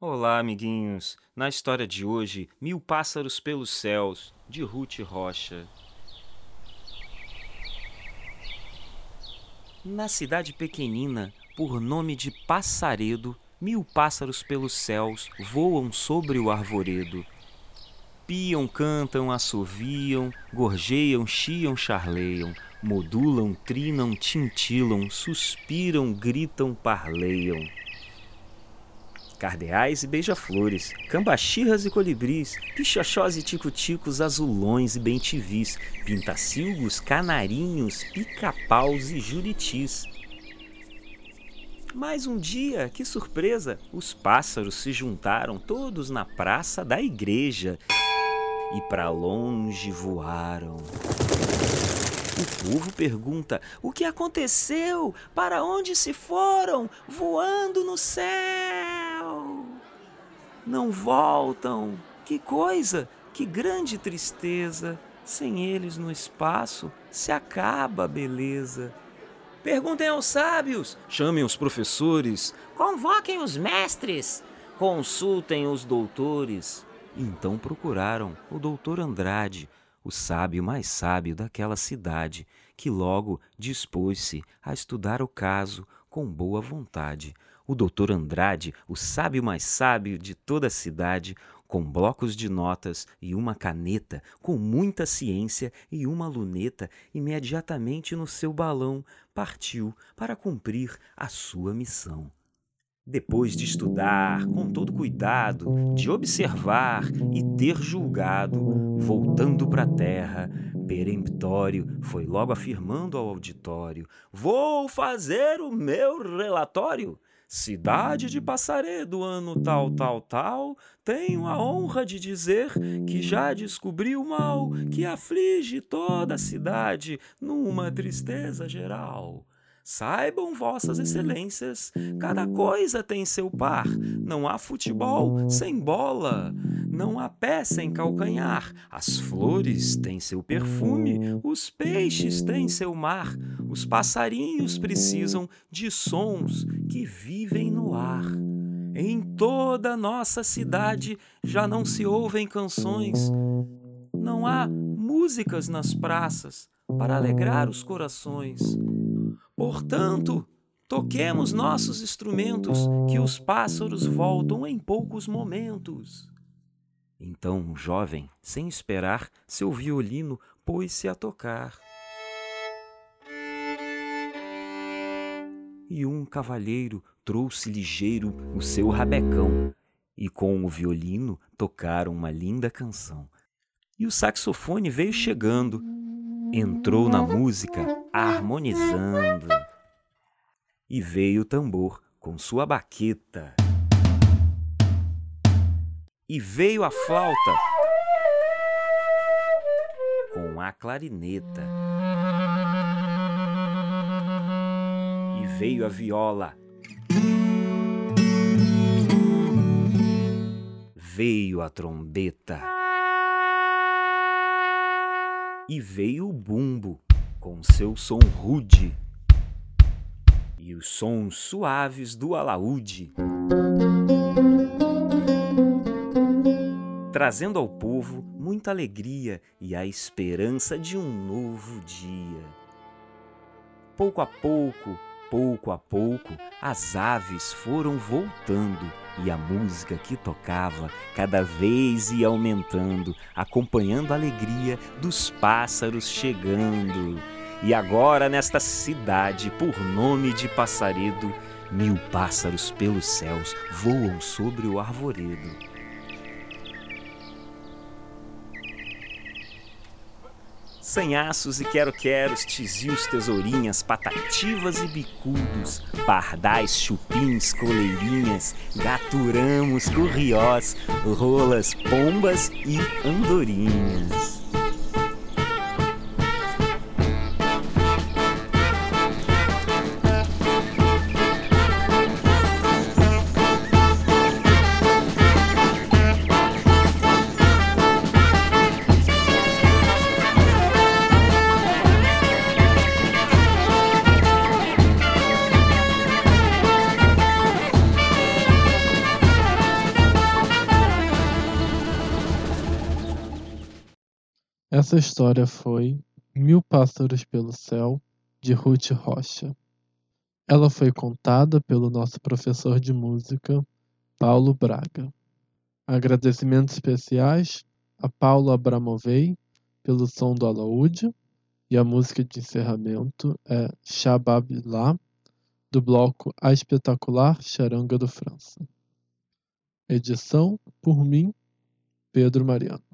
Olá, amiguinhos! Na história de hoje, Mil Pássaros pelos Céus, de Ruth Rocha. Na cidade pequenina, por nome de Passaredo, mil pássaros pelos céus voam sobre o arvoredo. Piam, cantam, assoviam, gorjeiam, chiam, charleiam, modulam, trinam, tintilam, suspiram, gritam, parleiam cardeais e beija-flores, cambachirras e colibris, pichochós e ticuticos, azulões e bentivis, pintacilgos, canarinhos, pica-paus e juritis. Mas um dia, que surpresa, os pássaros se juntaram todos na praça da igreja e para longe voaram. O povo pergunta: o que aconteceu? Para onde se foram? Voando no céu. Não voltam. Que coisa! Que grande tristeza! Sem eles no espaço se acaba a beleza. Perguntem aos sábios, chamem os professores, convoquem os mestres, consultem os doutores. Então procuraram o doutor Andrade, o sábio mais sábio daquela cidade, que logo dispôs-se a estudar o caso com boa vontade. O doutor Andrade, o sábio mais sábio de toda a cidade, com blocos de notas e uma caneta, com muita ciência e uma luneta, imediatamente no seu balão partiu para cumprir a sua missão. Depois de estudar com todo cuidado, de observar e ter julgado, voltando para a terra, peremptório foi logo afirmando ao auditório: Vou fazer o meu relatório. Cidade de Passaredo, ano tal, tal, tal, tenho a honra de dizer que já descobri o mal que aflige toda a cidade numa tristeza geral. Saibam vossas excelências, cada coisa tem seu par. Não há futebol sem bola, não há pé sem calcanhar. As flores têm seu perfume, os peixes têm seu mar. Os passarinhos precisam de sons que vivem no ar. Em toda nossa cidade já não se ouvem canções, não há músicas nas praças para alegrar os corações. Portanto, toquemos nossos instrumentos, que os pássaros voltam em poucos momentos. Então o jovem, sem esperar, seu violino pôs-se a tocar. E um cavalheiro trouxe ligeiro o seu rabecão, e com o violino tocaram uma linda canção. E o saxofone veio chegando, entrou na música harmonizando. E veio o tambor com sua baqueta. E veio a flauta com a clarineta. Veio a viola. Veio a trombeta. E veio o bumbo com seu som rude e os sons suaves do alaúde, trazendo ao povo muita alegria e a esperança de um novo dia. Pouco a pouco, pouco a pouco, as aves foram voltando e a música que tocava cada vez ia aumentando, acompanhando a alegria dos pássaros chegando. E agora, nesta cidade, por nome de Passaredo, mil pássaros pelos céus voam sobre o arvoredo. Sanhaços e quero-queros, tizios, tesourinhas, patativas e bicudos, pardais, chupins, coleirinhas, gaturamos, curriós, rolas, pombas e andorinhas. Essa história foi Mil Pássaros pelo Céu, de Ruth Rocha. Ela foi contada pelo nosso professor de música, Paulo Braga. Agradecimentos especiais a Paulo Abramovei pelo som do alaúde e a música de encerramento é Lá do bloco A Espetacular Charanga do França. Edição por mim, Pedro Mariano.